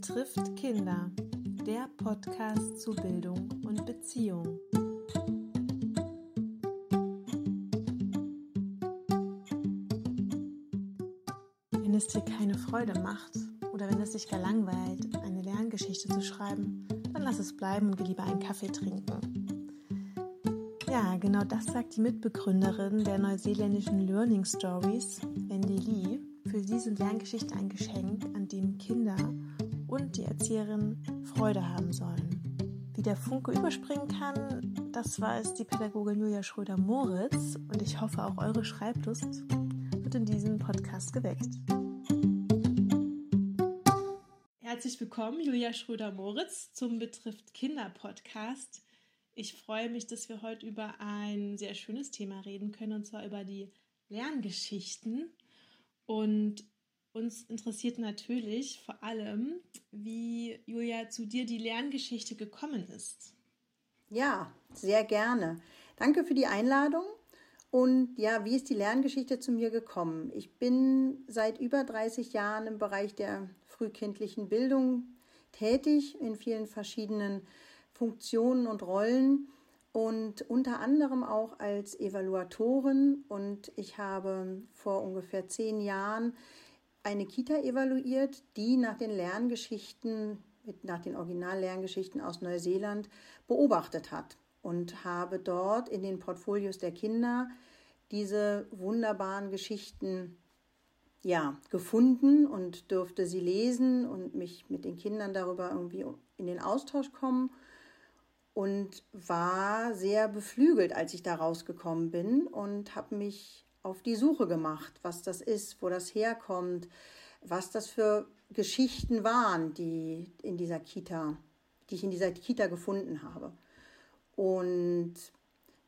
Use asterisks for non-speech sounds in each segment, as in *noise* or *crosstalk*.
betrifft Kinder. Der Podcast zu Bildung und Beziehung. Wenn es dir keine Freude macht oder wenn es dich gar langweilt, eine Lerngeschichte zu schreiben, dann lass es bleiben und geh lieber einen Kaffee trinken. Ja, genau das sagt die Mitbegründerin der neuseeländischen Learning Stories, Wendy Lee. Für sie sind Lerngeschichten ein Geschenk, an dem Kinder und die Erzieherin Freude haben sollen. Wie der Funke überspringen kann, das weiß die Pädagogin Julia Schröder-Moritz und ich hoffe auch eure Schreiblust wird in diesem Podcast geweckt. Herzlich willkommen, Julia Schröder-Moritz, zum Betrifft Kinder Podcast. Ich freue mich, dass wir heute über ein sehr schönes Thema reden können, und zwar über die Lerngeschichten. Und uns interessiert natürlich vor allem, wie Julia zu dir die Lerngeschichte gekommen ist. Ja, sehr gerne. Danke für die Einladung. Und ja, wie ist die Lerngeschichte zu mir gekommen? Ich bin seit über 30 Jahren im Bereich der frühkindlichen Bildung tätig, in vielen verschiedenen Funktionen und Rollen und unter anderem auch als Evaluatorin. Und ich habe vor ungefähr zehn Jahren eine Kita evaluiert, die nach den Lerngeschichten, nach den Original-Lerngeschichten aus Neuseeland beobachtet hat und habe dort in den Portfolios der Kinder diese wunderbaren Geschichten ja, gefunden und durfte sie lesen und mich mit den Kindern darüber irgendwie in den Austausch kommen und war sehr beflügelt, als ich da rausgekommen bin und habe mich auf die Suche gemacht, was das ist, wo das herkommt, was das für Geschichten waren, die in dieser Kita, die ich in dieser Kita gefunden habe. Und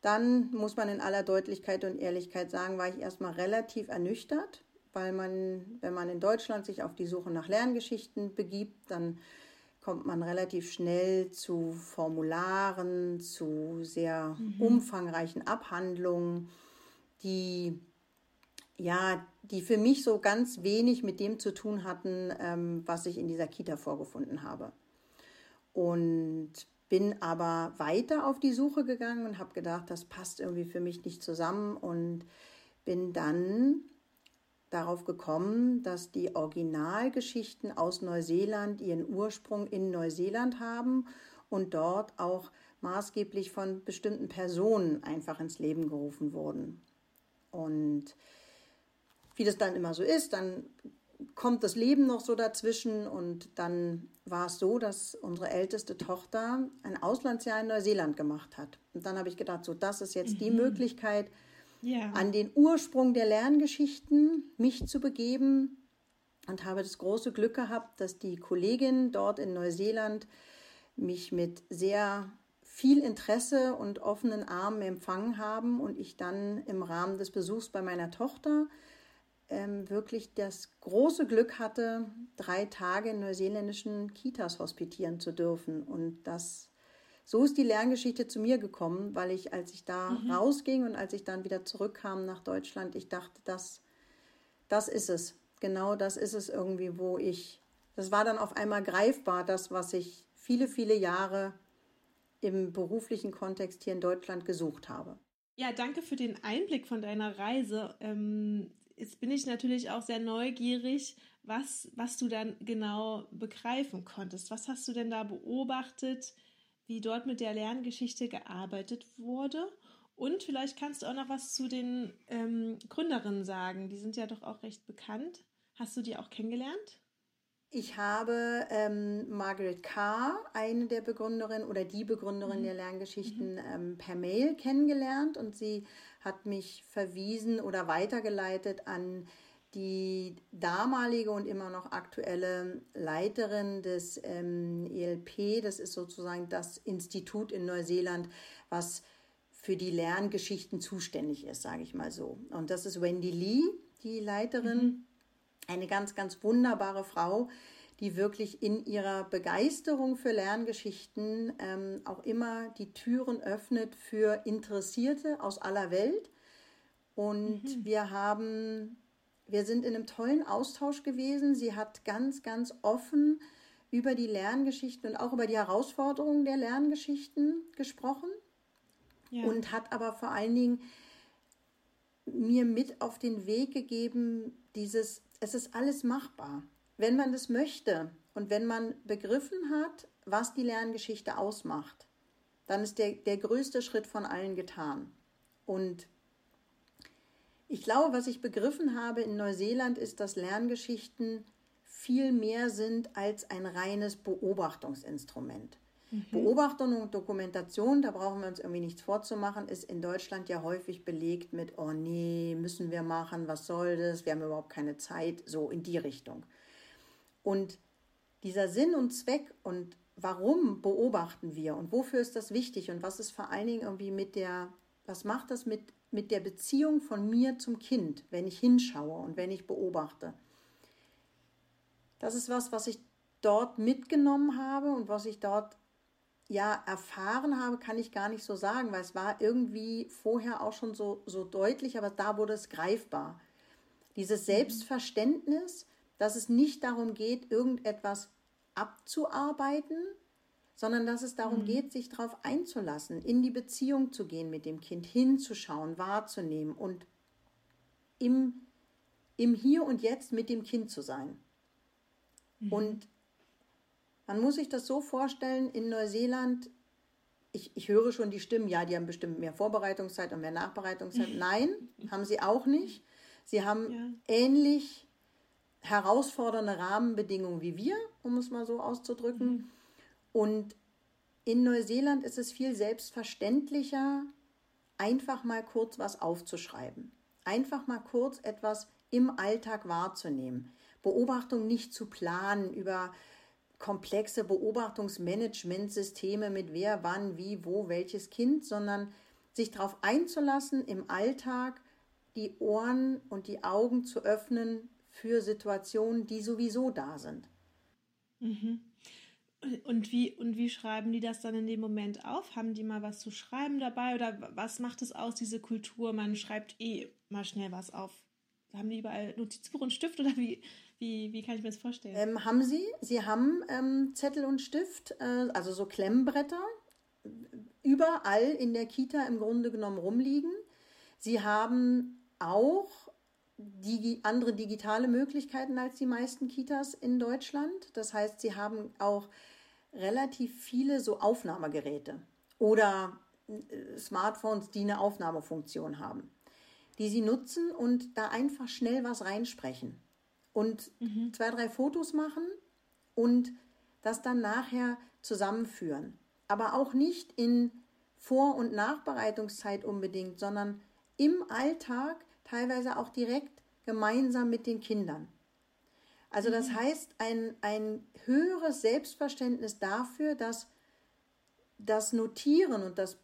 dann muss man in aller Deutlichkeit und Ehrlichkeit sagen, war ich erstmal relativ ernüchtert, weil man, wenn man in Deutschland sich auf die Suche nach Lerngeschichten begibt, dann kommt man relativ schnell zu Formularen, zu sehr mhm. umfangreichen Abhandlungen, die ja, die für mich so ganz wenig mit dem zu tun hatten, ähm, was ich in dieser Kita vorgefunden habe. Und bin aber weiter auf die Suche gegangen und habe gedacht, das passt irgendwie für mich nicht zusammen und bin dann darauf gekommen, dass die Originalgeschichten aus Neuseeland ihren Ursprung in Neuseeland haben und dort auch maßgeblich von bestimmten Personen einfach ins Leben gerufen wurden. Und wie das dann immer so ist, dann kommt das Leben noch so dazwischen und dann war es so, dass unsere älteste Tochter ein Auslandsjahr in Neuseeland gemacht hat. Und dann habe ich gedacht, so das ist jetzt mhm. die Möglichkeit, ja. an den Ursprung der Lerngeschichten mich zu begeben und habe das große Glück gehabt, dass die Kollegin dort in Neuseeland mich mit sehr viel Interesse und offenen Armen empfangen haben und ich dann im Rahmen des Besuchs bei meiner Tochter ähm, wirklich das große Glück hatte, drei Tage in neuseeländischen Kitas hospitieren zu dürfen. Und das, so ist die Lerngeschichte zu mir gekommen, weil ich, als ich da mhm. rausging und als ich dann wieder zurückkam nach Deutschland, ich dachte, das, das ist es. Genau das ist es irgendwie, wo ich, das war dann auf einmal greifbar, das, was ich viele, viele Jahre im beruflichen Kontext hier in Deutschland gesucht habe. Ja, danke für den Einblick von deiner Reise. Ähm, jetzt bin ich natürlich auch sehr neugierig, was, was du dann genau begreifen konntest. Was hast du denn da beobachtet, wie dort mit der Lerngeschichte gearbeitet wurde? Und vielleicht kannst du auch noch was zu den ähm, Gründerinnen sagen. Die sind ja doch auch recht bekannt. Hast du die auch kennengelernt? Ich habe ähm, Margaret Carr, eine der Begründerinnen oder die Begründerin mhm. der Lerngeschichten, mhm. ähm, per Mail kennengelernt und sie hat mich verwiesen oder weitergeleitet an die damalige und immer noch aktuelle Leiterin des ähm, ELP, das ist sozusagen das Institut in Neuseeland, was für die Lerngeschichten zuständig ist, sage ich mal so. Und das ist Wendy Lee, die Leiterin. Mhm eine ganz, ganz wunderbare Frau, die wirklich in ihrer Begeisterung für Lerngeschichten ähm, auch immer die Türen öffnet für Interessierte aus aller Welt. Und mhm. wir haben, wir sind in einem tollen Austausch gewesen. Sie hat ganz, ganz offen über die Lerngeschichten und auch über die Herausforderungen der Lerngeschichten gesprochen ja. und hat aber vor allen Dingen mir mit auf den Weg gegeben, dieses, es ist alles machbar. Wenn man das möchte und wenn man begriffen hat, was die Lerngeschichte ausmacht, dann ist der, der größte Schritt von allen getan. Und ich glaube, was ich begriffen habe in Neuseeland ist, dass Lerngeschichten viel mehr sind als ein reines Beobachtungsinstrument. Mhm. Beobachtung und Dokumentation, da brauchen wir uns irgendwie nichts vorzumachen, ist in Deutschland ja häufig belegt mit, oh nee, müssen wir machen, was soll das, wir haben überhaupt keine Zeit, so in die Richtung. Und dieser Sinn und Zweck und warum beobachten wir und wofür ist das wichtig und was ist vor allen Dingen irgendwie mit der, was macht das mit, mit der Beziehung von mir zum Kind, wenn ich hinschaue und wenn ich beobachte. Das ist was, was ich dort mitgenommen habe und was ich dort ja erfahren habe, kann ich gar nicht so sagen, weil es war irgendwie vorher auch schon so, so deutlich, aber da wurde es greifbar. Dieses Selbstverständnis, dass es nicht darum geht, irgendetwas abzuarbeiten, sondern dass es darum mhm. geht, sich darauf einzulassen, in die Beziehung zu gehen mit dem Kind, hinzuschauen, wahrzunehmen und im, im Hier und Jetzt mit dem Kind zu sein. Mhm. Und man muss sich das so vorstellen, in Neuseeland, ich, ich höre schon die Stimmen, ja, die haben bestimmt mehr Vorbereitungszeit und mehr Nachbereitungszeit. *laughs* Nein, haben sie auch nicht. Sie haben ja. ähnlich herausfordernde Rahmenbedingungen wie wir, um es mal so auszudrücken. Mhm. Und in Neuseeland ist es viel selbstverständlicher, einfach mal kurz was aufzuschreiben. Einfach mal kurz etwas im Alltag wahrzunehmen. Beobachtung nicht zu planen über komplexe Beobachtungsmanagementsysteme mit wer, wann, wie, wo, welches Kind, sondern sich darauf einzulassen, im Alltag die Ohren und die Augen zu öffnen für Situationen, die sowieso da sind. Mhm. Und wie, und wie schreiben die das dann in dem Moment auf? Haben die mal was zu schreiben dabei? Oder was macht es aus, diese Kultur? Man schreibt eh mal schnell was auf. Haben die überall Notizbuch und Stift oder wie, wie, wie kann ich mir das vorstellen? Ähm, haben sie. Sie haben ähm, Zettel und Stift, äh, also so Klemmbretter, überall in der Kita im Grunde genommen rumliegen. Sie haben auch digi andere digitale Möglichkeiten als die meisten Kitas in Deutschland. Das heißt, sie haben auch relativ viele so Aufnahmegeräte oder äh, Smartphones, die eine Aufnahmefunktion haben, die sie nutzen und da einfach schnell was reinsprechen und mhm. zwei, drei Fotos machen und das dann nachher zusammenführen. Aber auch nicht in Vor- und Nachbereitungszeit unbedingt, sondern im Alltag teilweise auch direkt gemeinsam mit den Kindern. Also das mhm. heißt, ein, ein höheres Selbstverständnis dafür, dass das Notieren und das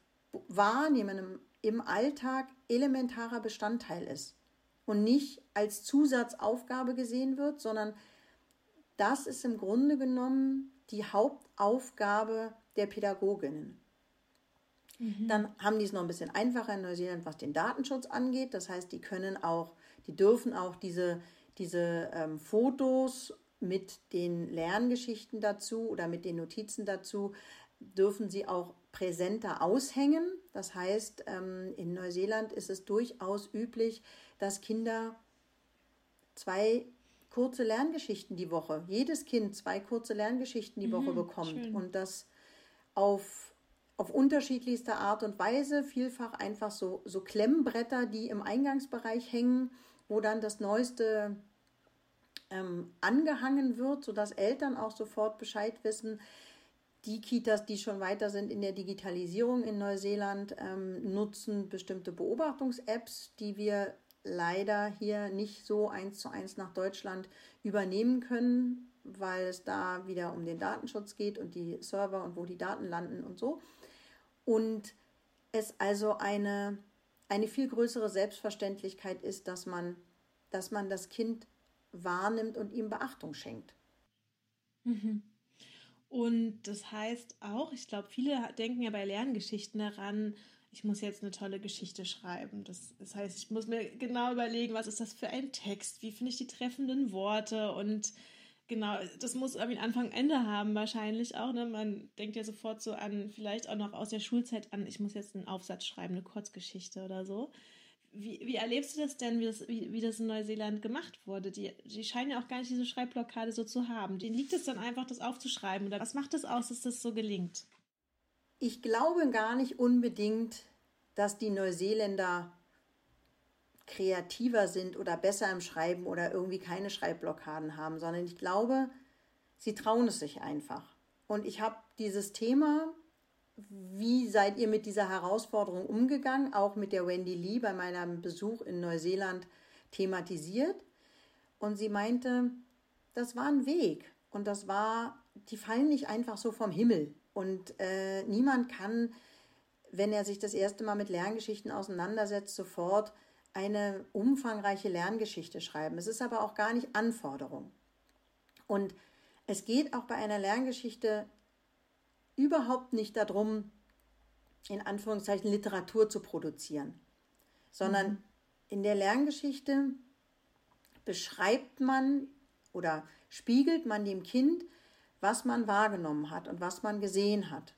Wahrnehmen im, im Alltag elementarer Bestandteil ist und nicht als Zusatzaufgabe gesehen wird, sondern das ist im Grunde genommen die Hauptaufgabe der Pädagoginnen. Mhm. Dann haben die es noch ein bisschen einfacher in Neuseeland, was den Datenschutz angeht. Das heißt, die können auch, die dürfen auch diese, diese ähm, Fotos mit den Lerngeschichten dazu oder mit den Notizen dazu, dürfen sie auch präsenter aushängen. Das heißt, ähm, in Neuseeland ist es durchaus üblich, dass Kinder zwei kurze Lerngeschichten die Woche, jedes Kind zwei kurze Lerngeschichten die mhm, Woche bekommt schön. und das auf auf unterschiedlichste Art und Weise, vielfach einfach so, so Klemmbretter, die im Eingangsbereich hängen, wo dann das Neueste ähm, angehangen wird, sodass Eltern auch sofort Bescheid wissen. Die Kitas, die schon weiter sind in der Digitalisierung in Neuseeland, ähm, nutzen bestimmte Beobachtungs-Apps, die wir leider hier nicht so eins zu eins nach Deutschland übernehmen können, weil es da wieder um den Datenschutz geht und die Server und wo die Daten landen und so und es also eine, eine viel größere Selbstverständlichkeit ist, dass man, dass man das Kind wahrnimmt und ihm Beachtung schenkt. Mhm. Und das heißt auch, ich glaube, viele denken ja bei Lerngeschichten daran, ich muss jetzt eine tolle Geschichte schreiben. Das, das heißt, ich muss mir genau überlegen, was ist das für ein Text, wie finde ich die treffenden Worte und Genau, das muss irgendwie Anfang Ende haben wahrscheinlich auch. Ne? Man denkt ja sofort so an, vielleicht auch noch aus der Schulzeit an, ich muss jetzt einen Aufsatz schreiben, eine Kurzgeschichte oder so. Wie, wie erlebst du das denn, wie das, wie, wie das in Neuseeland gemacht wurde? Die, die scheinen ja auch gar nicht diese Schreibblockade so zu haben. Denen liegt es dann einfach, das aufzuschreiben. Oder was macht es aus, dass das so gelingt? Ich glaube gar nicht unbedingt, dass die Neuseeländer kreativer sind oder besser im Schreiben oder irgendwie keine Schreibblockaden haben, sondern ich glaube, sie trauen es sich einfach. Und ich habe dieses Thema, wie seid ihr mit dieser Herausforderung umgegangen, auch mit der Wendy Lee bei meinem Besuch in Neuseeland thematisiert. Und sie meinte, das war ein Weg und das war, die fallen nicht einfach so vom Himmel. Und äh, niemand kann, wenn er sich das erste Mal mit Lerngeschichten auseinandersetzt, sofort eine umfangreiche Lerngeschichte schreiben. Es ist aber auch gar nicht Anforderung. Und es geht auch bei einer Lerngeschichte überhaupt nicht darum, in Anführungszeichen Literatur zu produzieren, sondern mhm. in der Lerngeschichte beschreibt man oder spiegelt man dem Kind, was man wahrgenommen hat und was man gesehen hat.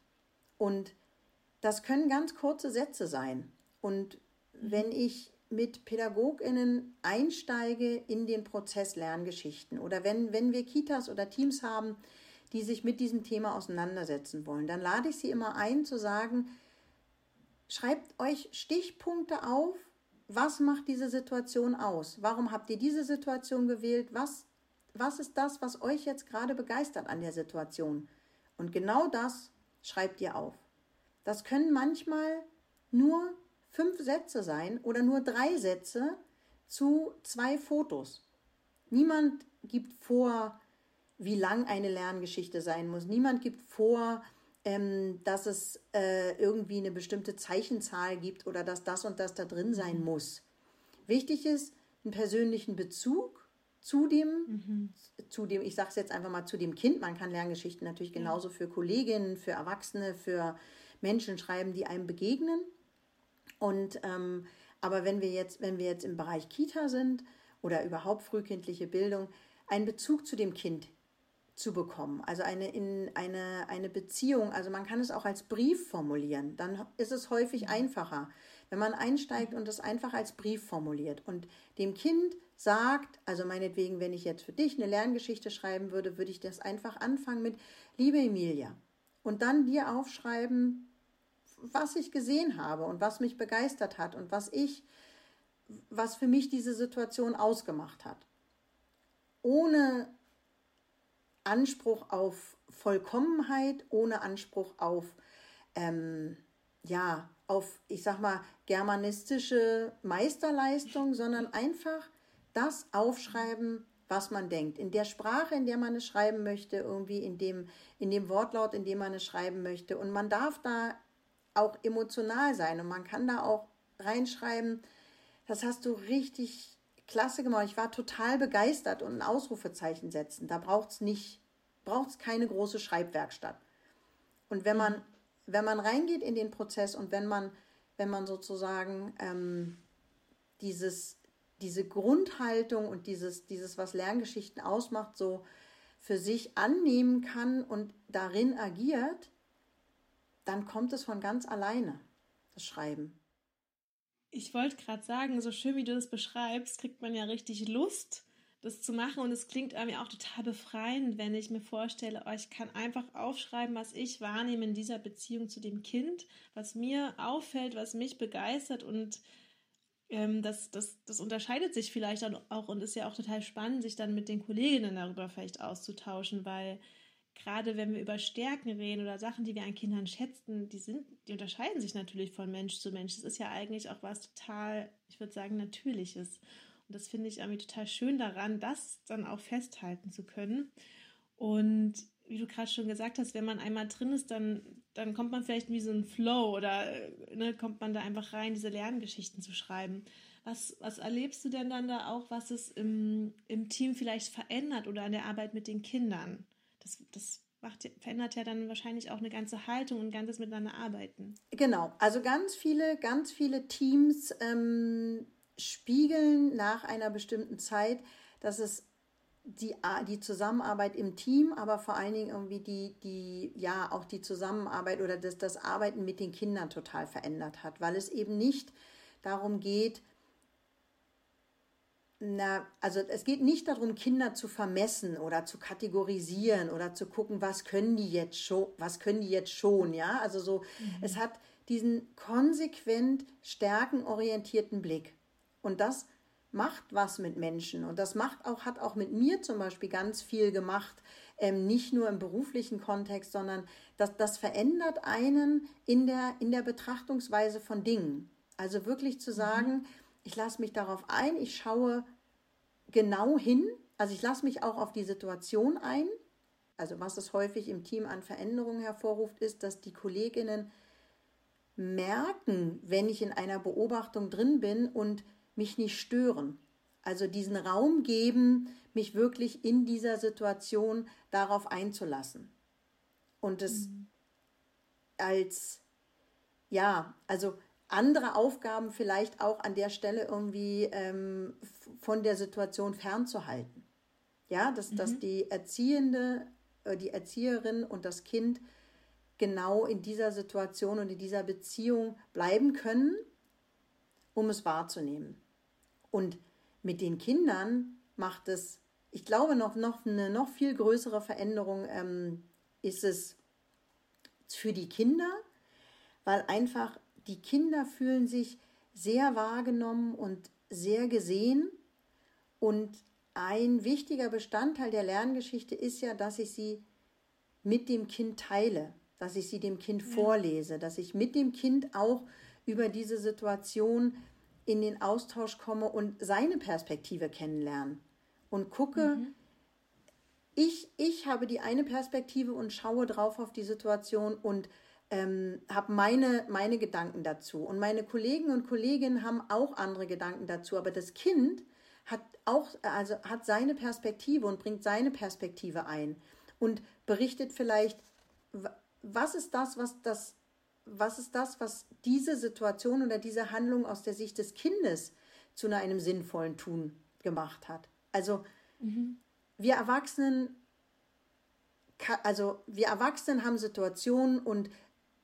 Und das können ganz kurze Sätze sein. Und wenn mhm. ich mit PädagogInnen einsteige in den Prozess Lerngeschichten oder wenn, wenn wir Kitas oder Teams haben, die sich mit diesem Thema auseinandersetzen wollen, dann lade ich sie immer ein zu sagen, schreibt euch Stichpunkte auf, was macht diese Situation aus? Warum habt ihr diese Situation gewählt? Was, was ist das, was euch jetzt gerade begeistert an der Situation? Und genau das schreibt ihr auf. Das können manchmal nur fünf Sätze sein oder nur drei Sätze zu zwei Fotos. Niemand gibt vor, wie lang eine Lerngeschichte sein muss. Niemand gibt vor, ähm, dass es äh, irgendwie eine bestimmte Zeichenzahl gibt oder dass das und das da drin sein muss. Wichtig ist, einen persönlichen Bezug zu dem, mhm. zu dem, ich sage es jetzt einfach mal zu dem Kind. Man kann Lerngeschichten natürlich genauso für Kolleginnen, für Erwachsene, für Menschen schreiben, die einem begegnen. Und ähm, aber wenn wir jetzt, wenn wir jetzt im Bereich Kita sind oder überhaupt frühkindliche Bildung, einen Bezug zu dem Kind zu bekommen, also eine, in, eine, eine Beziehung, also man kann es auch als Brief formulieren, dann ist es häufig einfacher, wenn man einsteigt und es einfach als Brief formuliert und dem Kind sagt, also meinetwegen, wenn ich jetzt für dich eine Lerngeschichte schreiben würde, würde ich das einfach anfangen mit, liebe Emilia, und dann dir aufschreiben, was ich gesehen habe und was mich begeistert hat und was ich, was für mich diese Situation ausgemacht hat. Ohne Anspruch auf Vollkommenheit, ohne Anspruch auf, ähm, ja, auf, ich sag mal, germanistische Meisterleistung, sondern einfach das aufschreiben, was man denkt. In der Sprache, in der man es schreiben möchte, irgendwie in dem, in dem Wortlaut, in dem man es schreiben möchte. Und man darf da auch emotional sein und man kann da auch reinschreiben, das hast du richtig klasse gemacht. Ich war total begeistert und ein Ausrufezeichen setzen. Da braucht es nicht, braucht es keine große Schreibwerkstatt. Und wenn man, wenn man reingeht in den Prozess und wenn man, wenn man sozusagen ähm, dieses, diese Grundhaltung und dieses, dieses, was Lerngeschichten ausmacht, so für sich annehmen kann und darin agiert, dann kommt es von ganz alleine, das Schreiben. Ich wollte gerade sagen, so schön wie du das beschreibst, kriegt man ja richtig Lust, das zu machen. Und es klingt mir auch total befreiend, wenn ich mir vorstelle, oh, ich kann einfach aufschreiben, was ich wahrnehme in dieser Beziehung zu dem Kind, was mir auffällt, was mich begeistert. Und ähm, das, das, das unterscheidet sich vielleicht auch und ist ja auch total spannend, sich dann mit den Kolleginnen darüber vielleicht auszutauschen, weil gerade wenn wir über Stärken reden oder Sachen, die wir an Kindern schätzen, die sind, die unterscheiden sich natürlich von Mensch zu Mensch. Das ist ja eigentlich auch was total, ich würde sagen, Natürliches. Und das finde ich irgendwie total schön daran, das dann auch festhalten zu können. Und wie du gerade schon gesagt hast, wenn man einmal drin ist, dann, dann kommt man vielleicht wie so ein Flow oder ne, kommt man da einfach rein, diese Lerngeschichten zu schreiben. Was, was erlebst du denn dann da auch, was es im, im Team vielleicht verändert oder an der Arbeit mit den Kindern? das, das macht, verändert ja dann wahrscheinlich auch eine ganze Haltung und ein ganzes Miteinander arbeiten. Genau, also ganz viele, ganz viele Teams ähm, spiegeln nach einer bestimmten Zeit, dass es die, die Zusammenarbeit im Team, aber vor allen Dingen irgendwie die, die, ja, auch die Zusammenarbeit oder das, das Arbeiten mit den Kindern total verändert hat, weil es eben nicht darum geht, na, also es geht nicht darum, Kinder zu vermessen oder zu kategorisieren oder zu gucken, was können die jetzt schon, was können die jetzt schon, ja? Also so, mhm. es hat diesen konsequent stärkenorientierten Blick. Und das macht was mit Menschen. Und das macht auch, hat auch mit mir zum Beispiel ganz viel gemacht, ähm, nicht nur im beruflichen Kontext, sondern das, das verändert einen in der, in der Betrachtungsweise von Dingen. Also wirklich zu mhm. sagen, ich lasse mich darauf ein, ich schaue genau hin, also ich lasse mich auch auf die Situation ein. Also was es häufig im Team an Veränderungen hervorruft, ist, dass die Kolleginnen merken, wenn ich in einer Beobachtung drin bin und mich nicht stören. Also diesen Raum geben, mich wirklich in dieser Situation darauf einzulassen. Und es mhm. als, ja, also andere Aufgaben vielleicht auch an der Stelle irgendwie ähm, von der Situation fernzuhalten. Ja, dass, mhm. dass die Erziehende, äh, die Erzieherin und das Kind genau in dieser Situation und in dieser Beziehung bleiben können, um es wahrzunehmen. Und mit den Kindern macht es, ich glaube, noch, noch eine noch viel größere Veränderung ähm, ist es für die Kinder, weil einfach die Kinder fühlen sich sehr wahrgenommen und sehr gesehen. Und ein wichtiger Bestandteil der Lerngeschichte ist ja, dass ich sie mit dem Kind teile, dass ich sie dem Kind ja. vorlese, dass ich mit dem Kind auch über diese Situation in den Austausch komme und seine Perspektive kennenlerne und gucke, mhm. ich, ich habe die eine Perspektive und schaue drauf auf die Situation und ähm, habe meine, meine Gedanken dazu. Und meine Kollegen und Kolleginnen haben auch andere Gedanken dazu. Aber das Kind hat auch, also hat seine Perspektive und bringt seine Perspektive ein und berichtet vielleicht, was ist das, was das, was ist das, was diese Situation oder diese Handlung aus der Sicht des Kindes zu einem sinnvollen Tun gemacht hat. Also mhm. wir Erwachsenen, also wir Erwachsenen haben Situationen und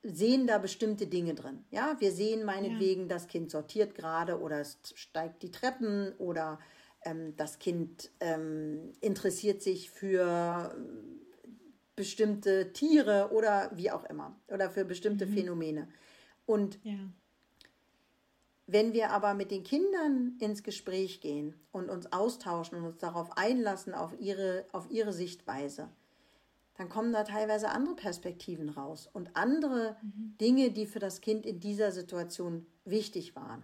sehen da bestimmte Dinge drin. Ja, wir sehen meinetwegen, ja. das Kind sortiert gerade oder es steigt die Treppen oder ähm, das Kind ähm, interessiert sich für bestimmte Tiere oder wie auch immer oder für bestimmte mhm. Phänomene. Und ja. wenn wir aber mit den Kindern ins Gespräch gehen und uns austauschen und uns darauf einlassen, auf ihre, auf ihre Sichtweise, dann kommen da teilweise andere Perspektiven raus und andere mhm. Dinge, die für das Kind in dieser Situation wichtig waren.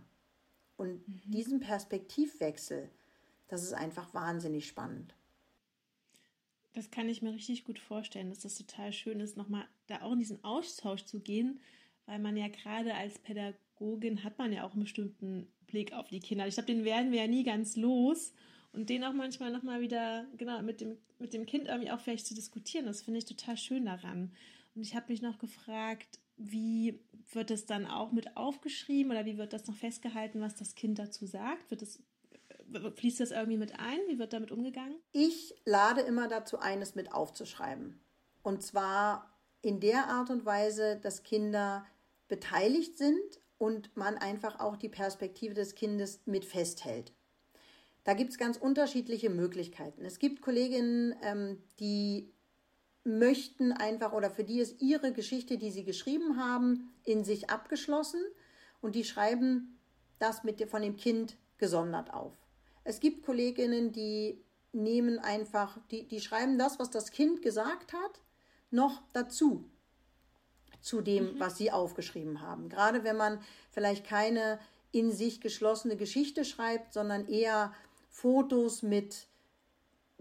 Und mhm. diesen Perspektivwechsel, das ist einfach wahnsinnig spannend. Das kann ich mir richtig gut vorstellen, dass das total schön ist, nochmal da auch in diesen Austausch zu gehen, weil man ja gerade als Pädagogin hat man ja auch einen bestimmten Blick auf die Kinder. Ich glaube, den werden wir ja nie ganz los und den auch manchmal nochmal wieder, genau, mit dem, mit dem Kind irgendwie auch vielleicht zu diskutieren. Das finde ich total schön daran. Und ich habe mich noch gefragt, wie wird es dann auch mit aufgeschrieben oder wie wird das noch festgehalten, was das Kind dazu sagt? Wird das, fließt das irgendwie mit ein? Wie wird damit umgegangen? Ich lade immer dazu ein, es mit aufzuschreiben. Und zwar in der Art und Weise, dass Kinder beteiligt sind und man einfach auch die Perspektive des Kindes mit festhält. Da gibt es ganz unterschiedliche Möglichkeiten. Es gibt Kolleginnen, ähm, die möchten einfach oder für die ist ihre Geschichte, die sie geschrieben haben, in sich abgeschlossen und die schreiben das mit von dem Kind gesondert auf. Es gibt Kolleginnen, die nehmen einfach, die, die schreiben das, was das Kind gesagt hat, noch dazu zu dem, mhm. was sie aufgeschrieben haben. Gerade wenn man vielleicht keine in sich geschlossene Geschichte schreibt, sondern eher Fotos mit,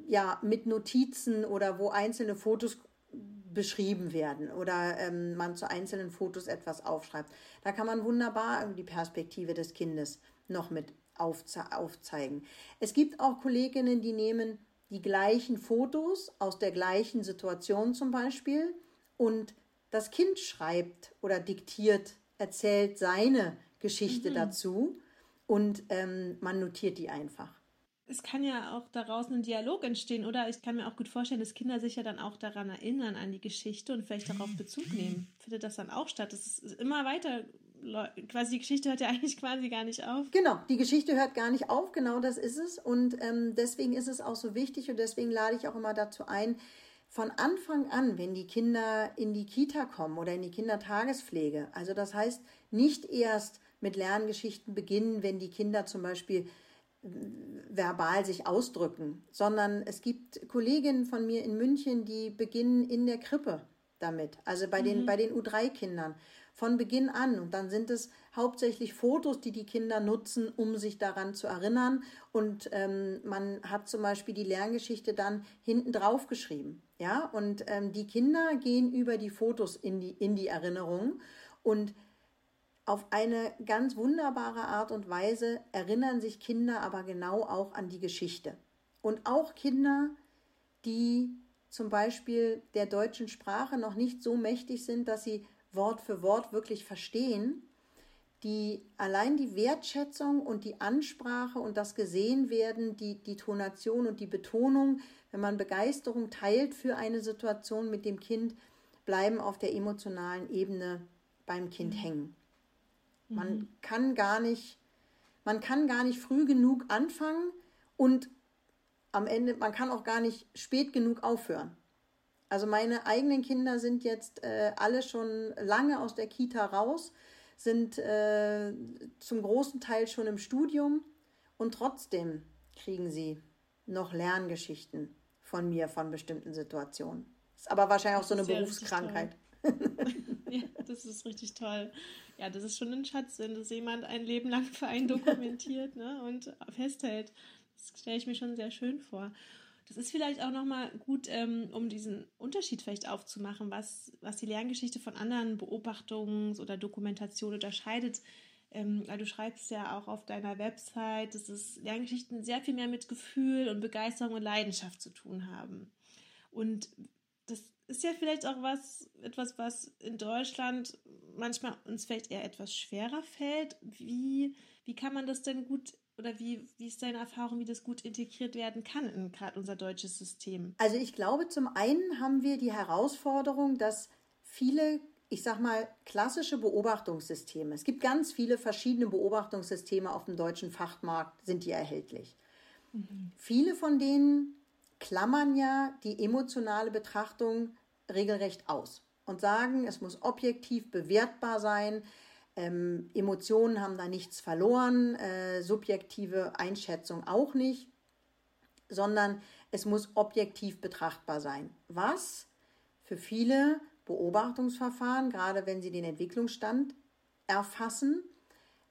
ja, mit Notizen oder wo einzelne Fotos beschrieben werden oder ähm, man zu einzelnen Fotos etwas aufschreibt. Da kann man wunderbar die Perspektive des Kindes noch mit aufze aufzeigen. Es gibt auch Kolleginnen, die nehmen die gleichen Fotos aus der gleichen Situation zum Beispiel und das Kind schreibt oder diktiert, erzählt seine Geschichte mhm. dazu und ähm, man notiert die einfach es kann ja auch daraus ein Dialog entstehen, oder? Ich kann mir auch gut vorstellen, dass Kinder sich ja dann auch daran erinnern, an die Geschichte und vielleicht darauf Bezug nehmen. Findet das dann auch statt? Das ist immer weiter, quasi die Geschichte hört ja *laughs* eigentlich quasi gar nicht auf. Genau, die Geschichte hört gar nicht auf, genau das ist es. Und ähm, deswegen ist es auch so wichtig und deswegen lade ich auch immer dazu ein, von Anfang an, wenn die Kinder in die Kita kommen oder in die Kindertagespflege, also das heißt nicht erst mit Lerngeschichten beginnen, wenn die Kinder zum Beispiel verbal sich ausdrücken, sondern es gibt Kolleginnen von mir in München, die beginnen in der Krippe damit, also bei den, mhm. bei den U3-Kindern von Beginn an. Und dann sind es hauptsächlich Fotos, die die Kinder nutzen, um sich daran zu erinnern. Und ähm, man hat zum Beispiel die Lerngeschichte dann hinten drauf geschrieben. Ja, und ähm, die Kinder gehen über die Fotos in die, in die Erinnerung. Und auf eine ganz wunderbare Art und Weise erinnern sich Kinder aber genau auch an die Geschichte. Und auch Kinder, die zum Beispiel der deutschen Sprache noch nicht so mächtig sind, dass sie Wort für Wort wirklich verstehen, die allein die Wertschätzung und die Ansprache und das Gesehenwerden, die, die Tonation und die Betonung, wenn man Begeisterung teilt für eine Situation mit dem Kind, bleiben auf der emotionalen Ebene beim Kind mhm. hängen. Man mhm. kann gar nicht, man kann gar nicht früh genug anfangen und am Ende, man kann auch gar nicht spät genug aufhören. Also meine eigenen Kinder sind jetzt äh, alle schon lange aus der Kita raus, sind äh, zum großen Teil schon im Studium und trotzdem kriegen sie noch Lerngeschichten von mir von bestimmten Situationen. Ist aber wahrscheinlich auch so eine Berufskrankheit. *laughs* ja, das ist richtig toll. Ja, das ist schon ein Schatz, wenn das jemand ein Leben lang *laughs* für einen dokumentiert ne, und festhält. Das stelle ich mir schon sehr schön vor. Das ist vielleicht auch nochmal gut, ähm, um diesen Unterschied vielleicht aufzumachen, was, was die Lerngeschichte von anderen Beobachtungs- oder Dokumentationen unterscheidet. Ähm, du schreibst ja auch auf deiner Website, dass es Lerngeschichten sehr viel mehr mit Gefühl und Begeisterung und Leidenschaft zu tun haben. Und das ist ja vielleicht auch was, etwas, was in Deutschland manchmal uns vielleicht eher etwas schwerer fällt. Wie, wie kann man das denn gut oder wie, wie ist deine Erfahrung, wie das gut integriert werden kann in gerade unser deutsches System? Also ich glaube, zum einen haben wir die Herausforderung, dass viele, ich sag mal, klassische Beobachtungssysteme, es gibt ganz viele verschiedene Beobachtungssysteme auf dem deutschen Fachmarkt, sind die erhältlich. Mhm. Viele von denen klammern ja die emotionale Betrachtung regelrecht aus und sagen, es muss objektiv bewertbar sein, ähm, Emotionen haben da nichts verloren, äh, subjektive Einschätzung auch nicht, sondern es muss objektiv betrachtbar sein. Was für viele Beobachtungsverfahren, gerade wenn sie den Entwicklungsstand erfassen,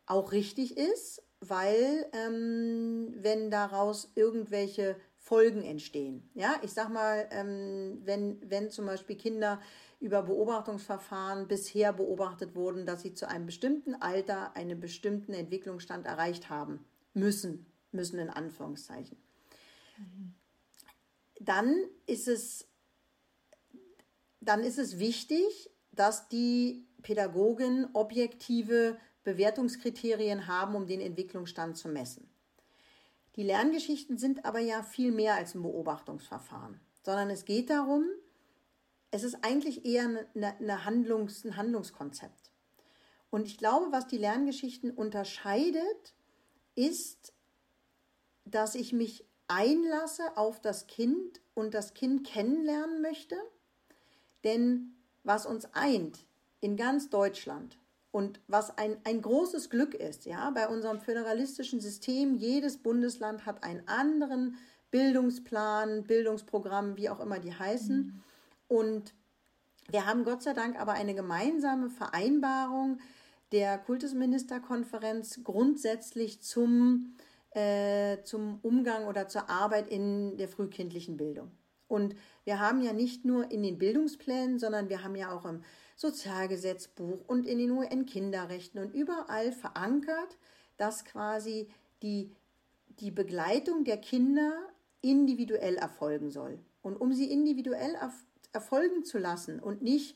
auch richtig ist, weil ähm, wenn daraus irgendwelche Folgen entstehen. Ja, ich sag mal, ähm, wenn, wenn zum Beispiel Kinder über Beobachtungsverfahren bisher beobachtet wurden, dass sie zu einem bestimmten Alter einen bestimmten Entwicklungsstand erreicht haben müssen, müssen in Anführungszeichen. Dann ist es, dann ist es wichtig, dass die Pädagogen objektive Bewertungskriterien haben, um den Entwicklungsstand zu messen. Die Lerngeschichten sind aber ja viel mehr als ein Beobachtungsverfahren, sondern es geht darum, es ist eigentlich eher eine, eine Handlungs-, ein Handlungskonzept. Und ich glaube, was die Lerngeschichten unterscheidet, ist, dass ich mich einlasse auf das Kind und das Kind kennenlernen möchte. Denn was uns eint in ganz Deutschland und was ein, ein großes Glück ist, ja, bei unserem föderalistischen System, jedes Bundesland hat einen anderen Bildungsplan, Bildungsprogramm, wie auch immer die heißen. Mhm. Und wir haben Gott sei Dank aber eine gemeinsame Vereinbarung der Kultusministerkonferenz grundsätzlich zum, äh, zum Umgang oder zur Arbeit in der frühkindlichen Bildung. Und wir haben ja nicht nur in den Bildungsplänen, sondern wir haben ja auch im Sozialgesetzbuch und in den UN-Kinderrechten und überall verankert, dass quasi die, die Begleitung der Kinder individuell erfolgen soll. Und um sie individuell erfolgen zu lassen und nicht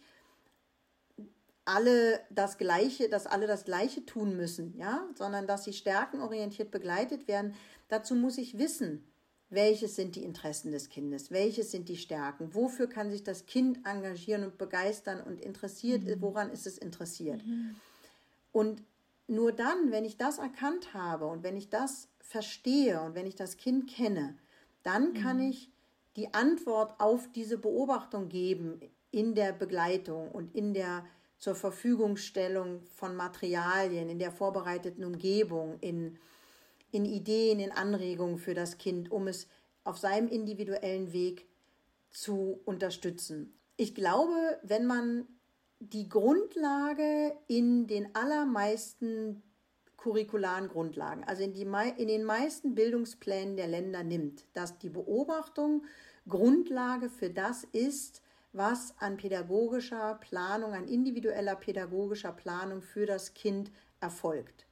alle das Gleiche, dass alle das Gleiche tun müssen, ja, sondern dass sie stärkenorientiert begleitet werden. Dazu muss ich wissen, welches sind die Interessen des Kindes, welches sind die Stärken, wofür kann sich das Kind engagieren und begeistern und interessiert, mhm. woran ist es interessiert. Mhm. Und nur dann, wenn ich das erkannt habe und wenn ich das verstehe und wenn ich das Kind kenne, dann kann mhm. ich die Antwort auf diese Beobachtung geben in der Begleitung und in der zur Verfügungstellung von Materialien, in der vorbereiteten Umgebung, in, in Ideen, in Anregungen für das Kind, um es auf seinem individuellen Weg zu unterstützen. Ich glaube, wenn man die Grundlage in den allermeisten curricularen Grundlagen, also in, die, in den meisten Bildungsplänen der Länder nimmt, dass die Beobachtung Grundlage für das ist, was an pädagogischer Planung, an individueller pädagogischer Planung für das Kind erfolgt.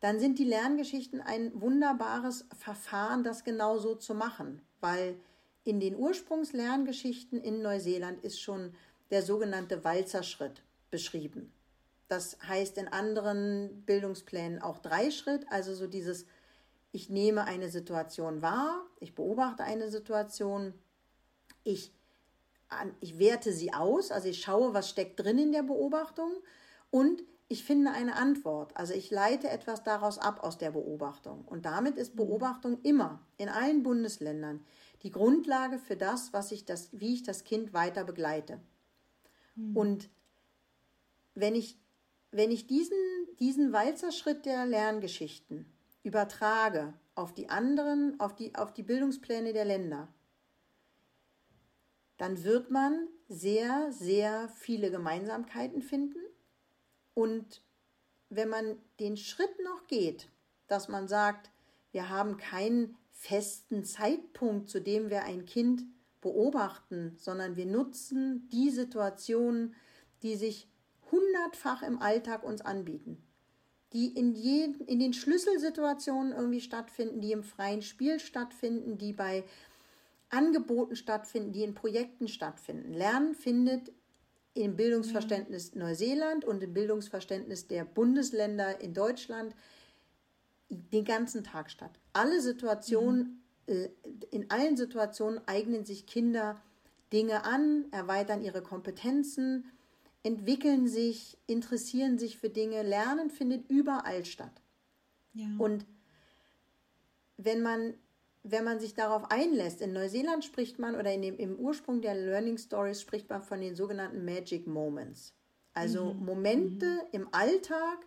Dann sind die Lerngeschichten ein wunderbares Verfahren, das genau so zu machen, weil in den Ursprungslerngeschichten in Neuseeland ist schon der sogenannte Walzerschritt beschrieben. Das heißt in anderen Bildungsplänen auch Dreischritt, also so dieses, ich nehme eine Situation wahr, ich beobachte eine Situation, ich ich werte sie aus, also ich schaue, was steckt drin in der Beobachtung und ich finde eine Antwort. Also ich leite etwas daraus ab aus der Beobachtung. Und damit ist Beobachtung immer in allen Bundesländern die Grundlage für das, was ich das, wie ich das Kind weiter begleite. Mhm. Und wenn ich, wenn ich diesen, diesen Walzerschritt der Lerngeschichten übertrage auf die anderen, auf die, auf die Bildungspläne der Länder, dann wird man sehr, sehr viele Gemeinsamkeiten finden. Und wenn man den Schritt noch geht, dass man sagt, wir haben keinen festen Zeitpunkt, zu dem wir ein Kind beobachten, sondern wir nutzen die Situationen, die sich hundertfach im Alltag uns anbieten, die in, jeden, in den Schlüsselsituationen irgendwie stattfinden, die im freien Spiel stattfinden, die bei Angeboten stattfinden, die in Projekten stattfinden. Lernen findet im Bildungsverständnis Neuseeland und im Bildungsverständnis der Bundesländer in Deutschland den ganzen Tag statt. Alle Situationen, mhm. in allen Situationen eignen sich Kinder Dinge an, erweitern ihre Kompetenzen, entwickeln sich, interessieren sich für Dinge. Lernen findet überall statt. Ja. Und wenn man wenn man sich darauf einlässt, in Neuseeland spricht man oder in dem, im Ursprung der Learning Stories spricht man von den sogenannten Magic Moments. Also mhm. Momente mhm. im Alltag,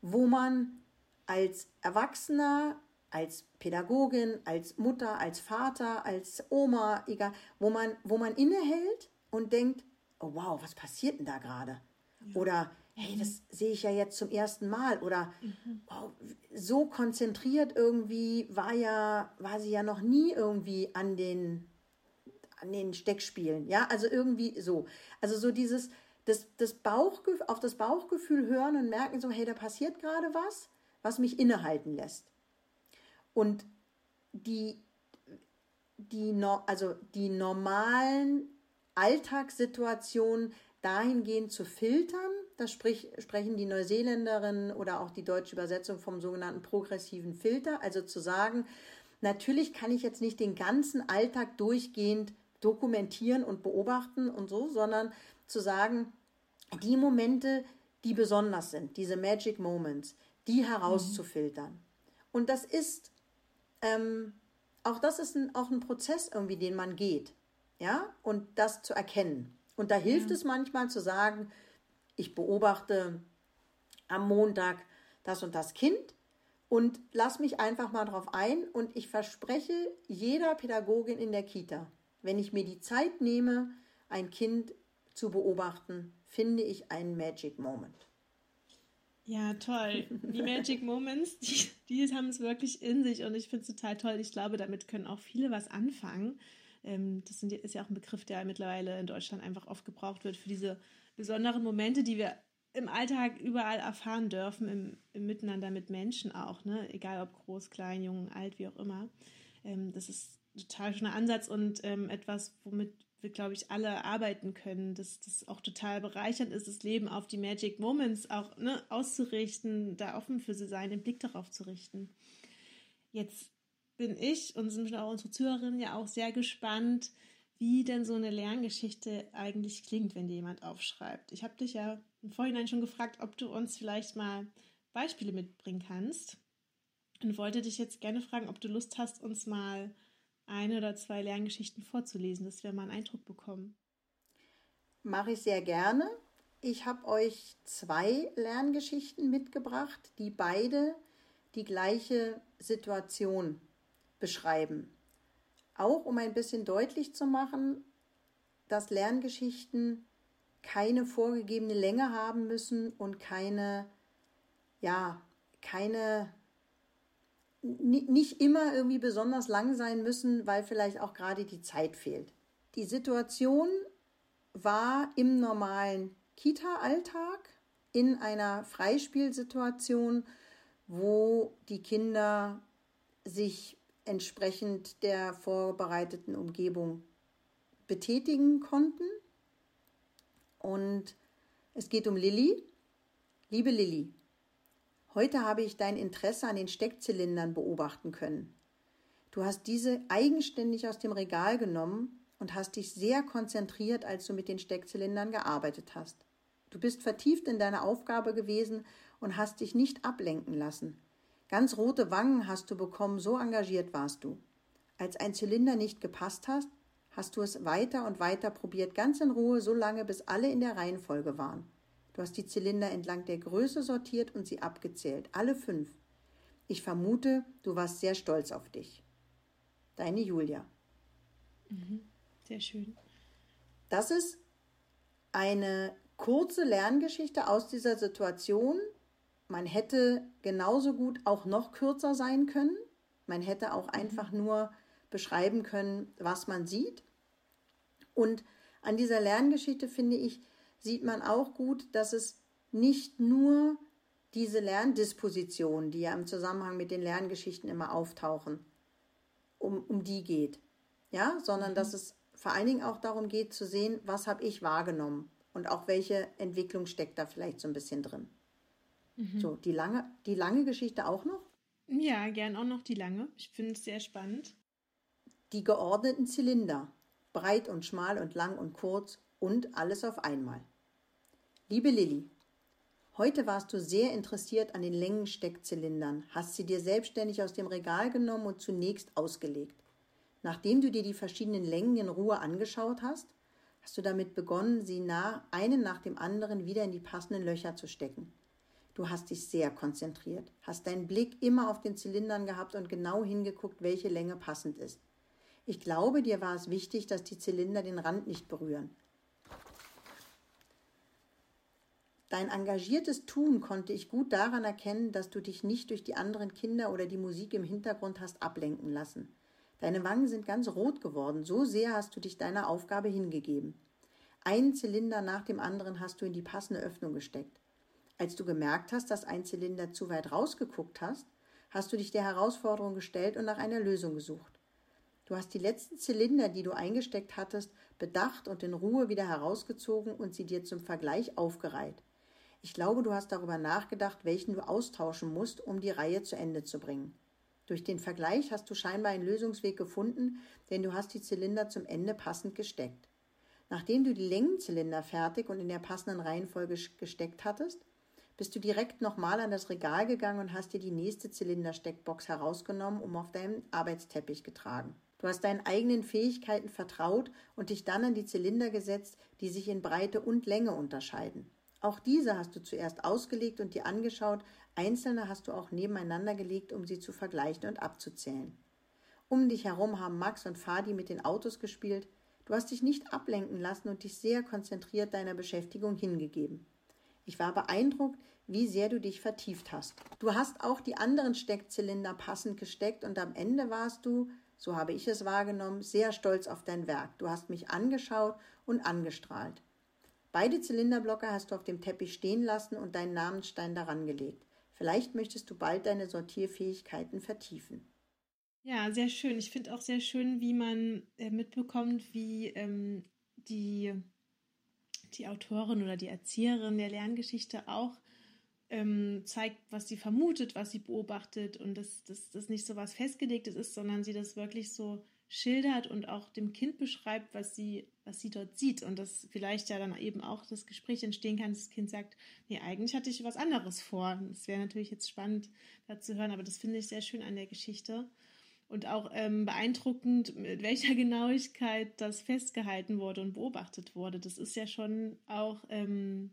wo man als Erwachsener, als Pädagogin, als Mutter, als Vater, als Oma, egal, wo man, wo man innehält und denkt, oh wow, was passiert denn da gerade? Ja. Oder hey, das sehe ich ja jetzt zum ersten Mal oder mhm. wow, so konzentriert irgendwie war ja, war sie ja noch nie irgendwie an den, an den Steckspielen. Ja, also irgendwie so. Also so dieses, das, das Bauchgefühl, auf das Bauchgefühl hören und merken so, hey, da passiert gerade was, was mich innehalten lässt. Und die, die, also die normalen Alltagssituationen dahingehend zu filtern, das sprich, sprechen die Neuseeländerinnen oder auch die deutsche Übersetzung vom sogenannten progressiven Filter. Also zu sagen, natürlich kann ich jetzt nicht den ganzen Alltag durchgehend dokumentieren und beobachten und so, sondern zu sagen, die Momente, die besonders sind, diese Magic Moments, die herauszufiltern. Mhm. Und das ist, ähm, auch das ist ein, auch ein Prozess irgendwie, den man geht, ja, und das zu erkennen. Und da hilft ja. es manchmal zu sagen, ich beobachte am Montag das und das Kind und lass mich einfach mal drauf ein und ich verspreche jeder Pädagogin in der Kita, wenn ich mir die Zeit nehme, ein Kind zu beobachten, finde ich einen Magic Moment. Ja, toll. Die Magic Moments, die, die haben es wirklich in sich und ich finde es total toll. Ich glaube, damit können auch viele was anfangen. Ähm, das ist ja auch ein Begriff, der mittlerweile in Deutschland einfach oft gebraucht wird für diese besonderen Momente, die wir im Alltag überall erfahren dürfen, im, im Miteinander mit Menschen auch, ne? egal ob groß, klein, jung, alt, wie auch immer. Ähm, das ist total schöner Ansatz und ähm, etwas, womit wir, glaube ich, alle arbeiten können, dass das auch total bereichernd ist, das Leben auf die Magic Moments auch ne, auszurichten, da offen für sie sein, den Blick darauf zu richten. Jetzt bin ich und sind auch unsere Zuhörerinnen ja auch sehr gespannt, wie denn so eine Lerngeschichte eigentlich klingt, wenn dir jemand aufschreibt. Ich habe dich ja im Vorhinein schon gefragt, ob du uns vielleicht mal Beispiele mitbringen kannst und wollte dich jetzt gerne fragen, ob du Lust hast, uns mal eine oder zwei Lerngeschichten vorzulesen, dass wir mal einen Eindruck bekommen. Mache ich sehr gerne. Ich habe euch zwei Lerngeschichten mitgebracht, die beide die gleiche Situation beschreiben. Auch um ein bisschen deutlich zu machen, dass Lerngeschichten keine vorgegebene Länge haben müssen und keine, ja, keine nicht immer irgendwie besonders lang sein müssen, weil vielleicht auch gerade die Zeit fehlt. Die Situation war im normalen Kita-Alltag in einer Freispielsituation, wo die Kinder sich entsprechend der vorbereiteten Umgebung betätigen konnten. Und es geht um Lilly. Liebe Lilly, Heute habe ich dein Interesse an den Steckzylindern beobachten können. Du hast diese eigenständig aus dem Regal genommen und hast dich sehr konzentriert, als du mit den Steckzylindern gearbeitet hast. Du bist vertieft in deine Aufgabe gewesen und hast dich nicht ablenken lassen. Ganz rote Wangen hast du bekommen, so engagiert warst du. Als ein Zylinder nicht gepasst hast, hast du es weiter und weiter probiert, ganz in Ruhe, so lange, bis alle in der Reihenfolge waren. Du hast die Zylinder entlang der Größe sortiert und sie abgezählt, alle fünf. Ich vermute, du warst sehr stolz auf dich. Deine Julia. Mhm. Sehr schön. Das ist eine kurze Lerngeschichte aus dieser Situation. Man hätte genauso gut auch noch kürzer sein können. Man hätte auch mhm. einfach nur beschreiben können, was man sieht. Und an dieser Lerngeschichte finde ich, sieht man auch gut, dass es nicht nur diese Lerndispositionen, die ja im Zusammenhang mit den Lerngeschichten immer auftauchen, um, um die geht. Ja, sondern mhm. dass es vor allen Dingen auch darum geht zu sehen, was habe ich wahrgenommen und auch welche Entwicklung steckt da vielleicht so ein bisschen drin. Mhm. So, die lange, die lange Geschichte auch noch? Ja, gern auch noch die lange. Ich finde es sehr spannend. Die geordneten Zylinder, breit und schmal und lang und kurz, und alles auf einmal. Liebe Lilly, heute warst du sehr interessiert an den Längensteckzylindern, hast sie dir selbstständig aus dem Regal genommen und zunächst ausgelegt. Nachdem du dir die verschiedenen Längen in Ruhe angeschaut hast, hast du damit begonnen, sie nah einen nach dem anderen wieder in die passenden Löcher zu stecken. Du hast dich sehr konzentriert, hast deinen Blick immer auf den Zylindern gehabt und genau hingeguckt, welche Länge passend ist. Ich glaube, dir war es wichtig, dass die Zylinder den Rand nicht berühren. Dein engagiertes Tun konnte ich gut daran erkennen, dass du dich nicht durch die anderen Kinder oder die Musik im Hintergrund hast ablenken lassen. Deine Wangen sind ganz rot geworden, so sehr hast du dich deiner Aufgabe hingegeben. Einen Zylinder nach dem anderen hast du in die passende Öffnung gesteckt. Als du gemerkt hast, dass ein Zylinder zu weit rausgeguckt hast, hast du dich der Herausforderung gestellt und nach einer Lösung gesucht. Du hast die letzten Zylinder, die du eingesteckt hattest, bedacht und in Ruhe wieder herausgezogen und sie dir zum Vergleich aufgereiht. Ich glaube, du hast darüber nachgedacht, welchen du austauschen musst, um die Reihe zu Ende zu bringen. Durch den Vergleich hast du scheinbar einen Lösungsweg gefunden, denn du hast die Zylinder zum Ende passend gesteckt. Nachdem du die Längenzylinder fertig und in der passenden Reihenfolge gesteckt hattest, bist du direkt nochmal an das Regal gegangen und hast dir die nächste Zylindersteckbox herausgenommen, um auf deinem Arbeitsteppich getragen. Du hast deinen eigenen Fähigkeiten vertraut und dich dann an die Zylinder gesetzt, die sich in Breite und Länge unterscheiden. Auch diese hast du zuerst ausgelegt und dir angeschaut, einzelne hast du auch nebeneinander gelegt, um sie zu vergleichen und abzuzählen. Um dich herum haben Max und Fadi mit den Autos gespielt, du hast dich nicht ablenken lassen und dich sehr konzentriert deiner Beschäftigung hingegeben. Ich war beeindruckt, wie sehr du dich vertieft hast. Du hast auch die anderen Steckzylinder passend gesteckt und am Ende warst du, so habe ich es wahrgenommen, sehr stolz auf dein Werk. Du hast mich angeschaut und angestrahlt. Beide Zylinderblocker hast du auf dem Teppich stehen lassen und deinen Namensstein daran gelegt. Vielleicht möchtest du bald deine Sortierfähigkeiten vertiefen. Ja, sehr schön. Ich finde auch sehr schön, wie man äh, mitbekommt, wie ähm, die, die Autorin oder die Erzieherin der Lerngeschichte auch ähm, zeigt, was sie vermutet, was sie beobachtet und dass das nicht so was Festgelegtes ist, sondern sie das wirklich so schildert und auch dem Kind beschreibt, was sie, was sie dort sieht. Und dass vielleicht ja dann eben auch das Gespräch entstehen kann, das Kind sagt, nee, eigentlich hatte ich was anderes vor. Das wäre natürlich jetzt spannend, da zu hören, aber das finde ich sehr schön an der Geschichte. Und auch ähm, beeindruckend, mit welcher *laughs* Genauigkeit das festgehalten wurde und beobachtet wurde. Das ist ja schon auch ähm,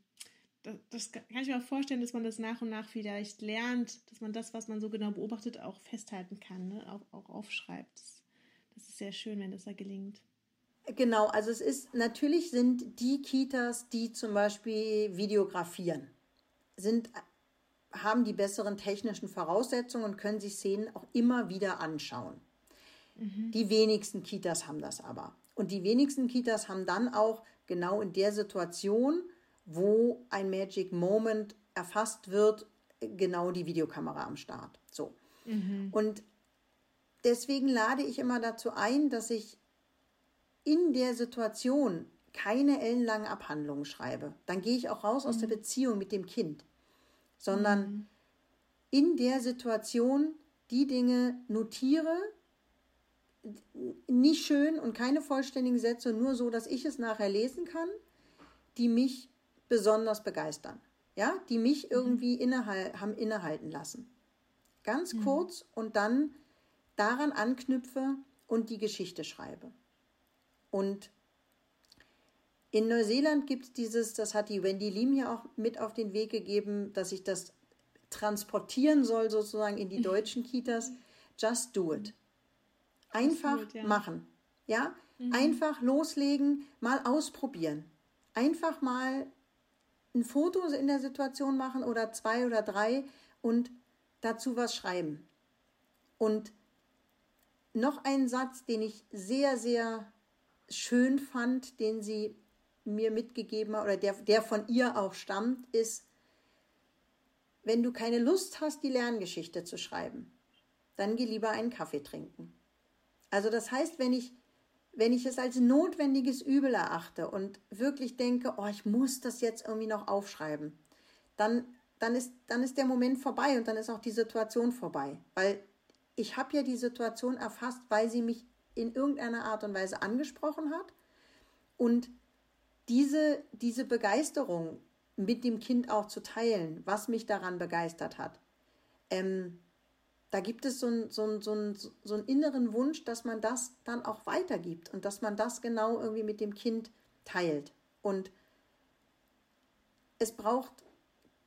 das, das, kann ich mir auch vorstellen, dass man das nach und nach vielleicht lernt, dass man das, was man so genau beobachtet, auch festhalten kann, ne? auch, auch aufschreibt. Das, das ist sehr schön, wenn das da gelingt. Genau, also es ist, natürlich sind die Kitas, die zum Beispiel videografieren, sind, haben die besseren technischen Voraussetzungen und können sich Szenen auch immer wieder anschauen. Mhm. Die wenigsten Kitas haben das aber. Und die wenigsten Kitas haben dann auch genau in der Situation, wo ein Magic Moment erfasst wird, genau die Videokamera am Start. So. Mhm. Und deswegen lade ich immer dazu ein, dass ich in der Situation keine ellenlangen Abhandlungen schreibe. Dann gehe ich auch raus mhm. aus der mhm. Beziehung mit dem Kind, sondern mhm. in der Situation die Dinge notiere, nicht schön und keine vollständigen Sätze, nur so, dass ich es nachher lesen kann, die mich besonders begeistern, ja, die mich mhm. irgendwie innehal haben innehalten lassen. Ganz mhm. kurz und dann daran anknüpfe und die Geschichte schreibe. Und in Neuseeland gibt es dieses, das hat die Wendy Lee mir auch mit auf den Weg gegeben, dass ich das transportieren soll sozusagen in die deutschen Kitas. Just do it. Einfach it, ja. machen. Ja, mhm. einfach loslegen, mal ausprobieren. Einfach mal ein Foto in der Situation machen oder zwei oder drei und dazu was schreiben. Und noch ein Satz, den ich sehr, sehr schön fand, den sie mir mitgegeben hat oder der, der von ihr auch stammt, ist, wenn du keine Lust hast, die Lerngeschichte zu schreiben, dann geh lieber einen Kaffee trinken. Also das heißt, wenn ich wenn ich es als notwendiges Übel erachte und wirklich denke, oh, ich muss das jetzt irgendwie noch aufschreiben, dann, dann, ist, dann ist der Moment vorbei und dann ist auch die Situation vorbei. Weil ich habe ja die Situation erfasst, weil sie mich in irgendeiner Art und Weise angesprochen hat. Und diese, diese Begeisterung mit dem Kind auch zu teilen, was mich daran begeistert hat, ähm, da gibt es so, ein, so, ein, so, ein, so einen inneren Wunsch, dass man das dann auch weitergibt und dass man das genau irgendwie mit dem Kind teilt. Und es braucht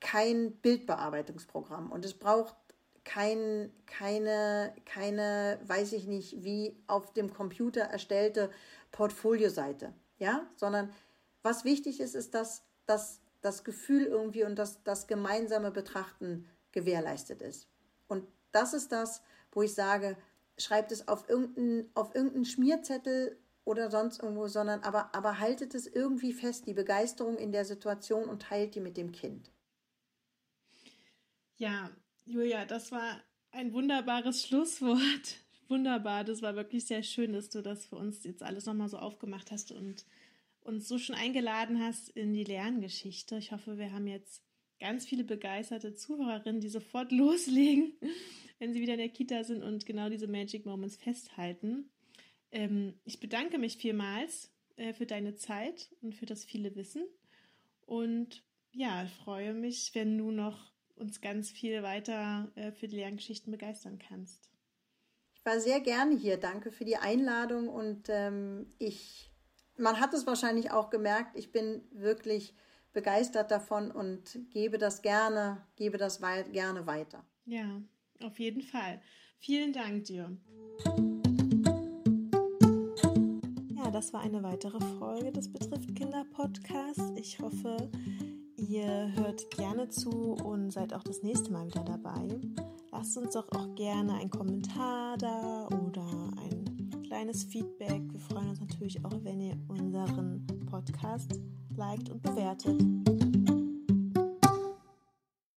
kein Bildbearbeitungsprogramm und es braucht kein, keine, keine, weiß ich nicht, wie auf dem Computer erstellte Portfolioseite, ja, sondern was wichtig ist, ist, dass, dass das Gefühl irgendwie und das, das gemeinsame Betrachten gewährleistet ist. Das ist das, wo ich sage, schreibt es auf irgendeinen auf irgendeinen Schmierzettel oder sonst irgendwo, sondern aber, aber haltet es irgendwie fest, die Begeisterung in der Situation und teilt die mit dem Kind. Ja, Julia, das war ein wunderbares Schlusswort. *laughs* Wunderbar, das war wirklich sehr schön, dass du das für uns jetzt alles nochmal so aufgemacht hast und uns so schon eingeladen hast in die Lerngeschichte. Ich hoffe, wir haben jetzt ganz viele begeisterte Zuhörerinnen, die sofort *laughs* loslegen, wenn sie wieder in der Kita sind und genau diese Magic Moments festhalten. Ähm, ich bedanke mich vielmals äh, für deine Zeit und für das viele Wissen. Und ja, freue mich, wenn du noch uns ganz viel weiter äh, für die Lerngeschichten begeistern kannst. Ich war sehr gerne hier. Danke für die Einladung und ähm, ich, man hat es wahrscheinlich auch gemerkt, ich bin wirklich begeistert davon und gebe das gerne, gebe das gerne weiter. Ja, auf jeden Fall. Vielen Dank dir. Ja, das war eine weitere Folge des Betrifft Kinder Podcasts. Ich hoffe, ihr hört gerne zu und seid auch das nächste Mal wieder dabei. Lasst uns doch auch gerne einen Kommentar da oder ein kleines Feedback. Wir freuen uns natürlich auch, wenn ihr unseren Podcast liked und bewertet.